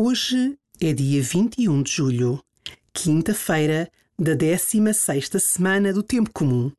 Hoje é dia 21 de julho, quinta-feira da 16 semana do Tempo Comum.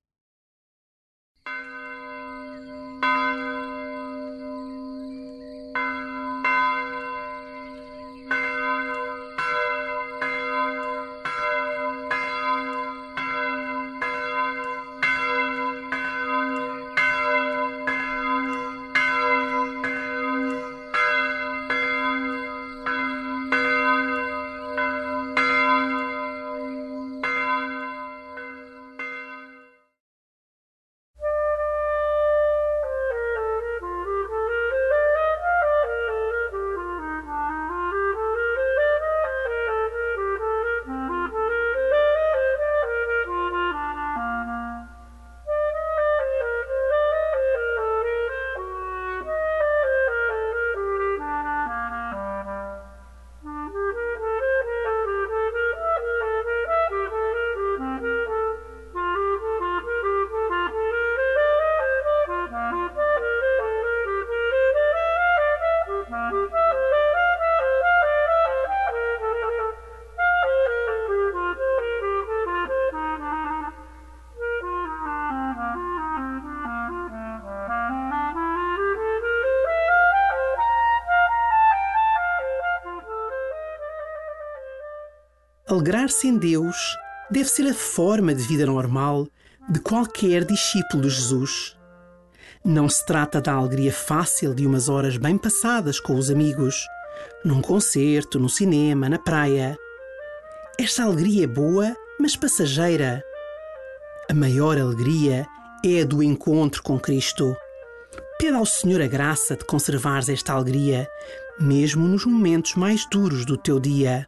Alegrar-se em Deus deve ser a forma de vida normal de qualquer discípulo de Jesus. Não se trata da alegria fácil de umas horas bem passadas com os amigos, num concerto, no cinema, na praia. Esta alegria é boa, mas passageira. A maior alegria é a do encontro com Cristo. Pede ao Senhor a graça de conservares esta alegria, mesmo nos momentos mais duros do teu dia.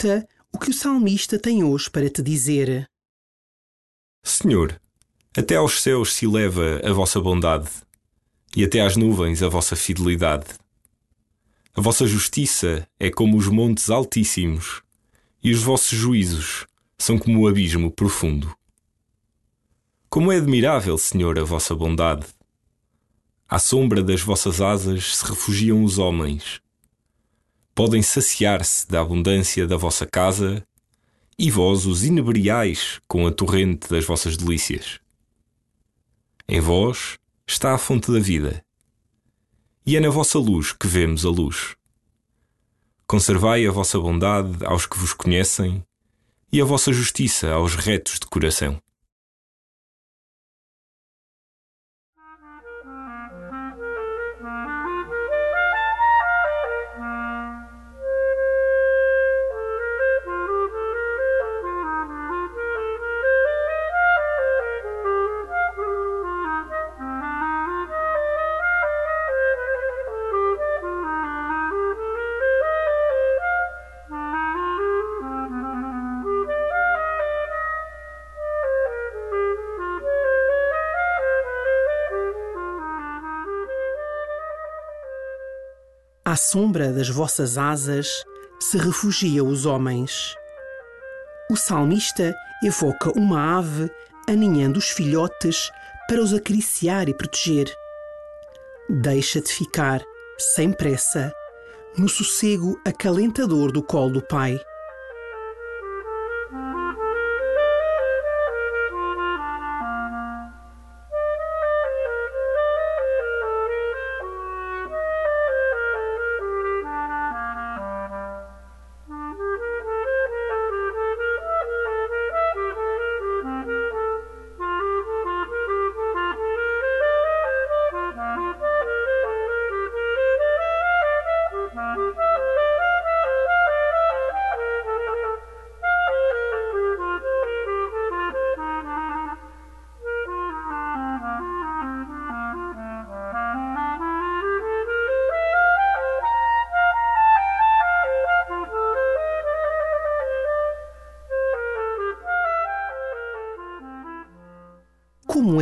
Escuta o que o salmista tem hoje para te dizer. Senhor, até aos céus se eleva a vossa bondade, e até às nuvens a vossa fidelidade. A vossa justiça é como os montes altíssimos, e os vossos juízos são como o abismo profundo. Como é admirável, Senhor, a vossa bondade! À sombra das vossas asas se refugiam os homens podem saciar-se da abundância da vossa casa, e vós os inebriais com a torrente das vossas delícias. Em vós está a fonte da vida, e é na vossa luz que vemos a luz. Conservai a vossa bondade aos que vos conhecem, e a vossa justiça aos retos de coração. À sombra das vossas asas se refugiam os homens. O salmista evoca uma ave aninhando os filhotes para os acariciar e proteger. Deixa-te ficar, sem pressa, no sossego acalentador do colo do pai.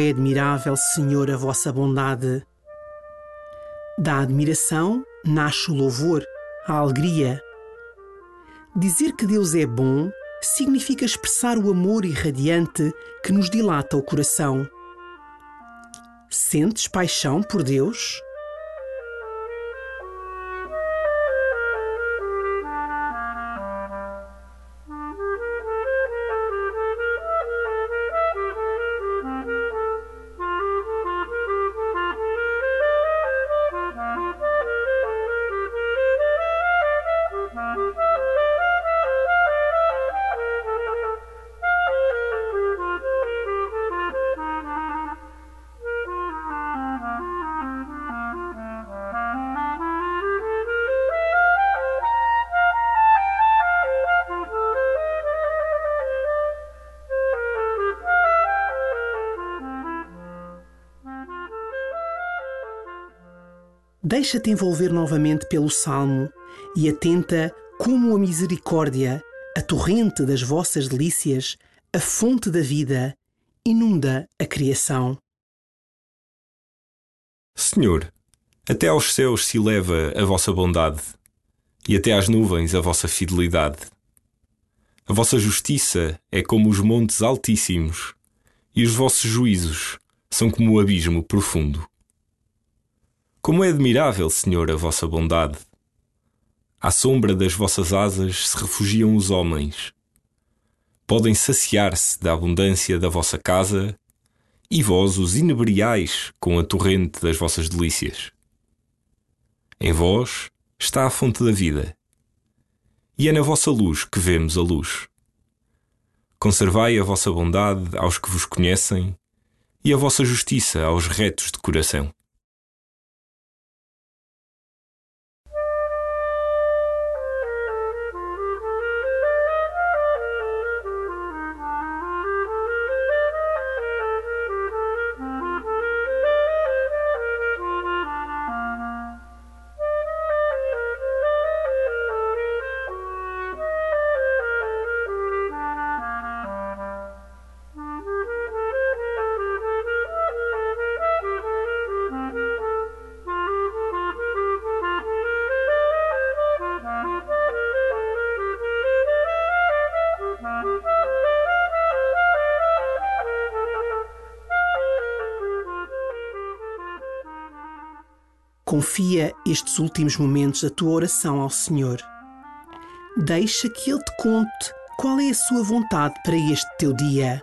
É admirável, Senhor, a vossa bondade! Da admiração nasce o louvor, a alegria. Dizer que Deus é bom significa expressar o amor irradiante que nos dilata o coração. Sentes paixão por Deus? Deixa-te envolver novamente pelo salmo e atenta como a misericórdia, a torrente das vossas delícias, a fonte da vida, inunda a criação. Senhor, até aos céus se eleva a vossa bondade, e até às nuvens a vossa fidelidade. A vossa justiça é como os montes altíssimos, e os vossos juízos são como o abismo profundo. Como é admirável, Senhor, a vossa bondade! À sombra das vossas asas se refugiam os homens. Podem saciar-se da abundância da vossa casa e vós os inebriais com a torrente das vossas delícias. Em vós está a fonte da vida, e é na vossa luz que vemos a luz. Conservai a vossa bondade aos que vos conhecem e a vossa justiça aos retos de coração. Confia estes últimos momentos da tua oração ao Senhor. Deixa que Ele te conte qual é a sua vontade para este teu dia.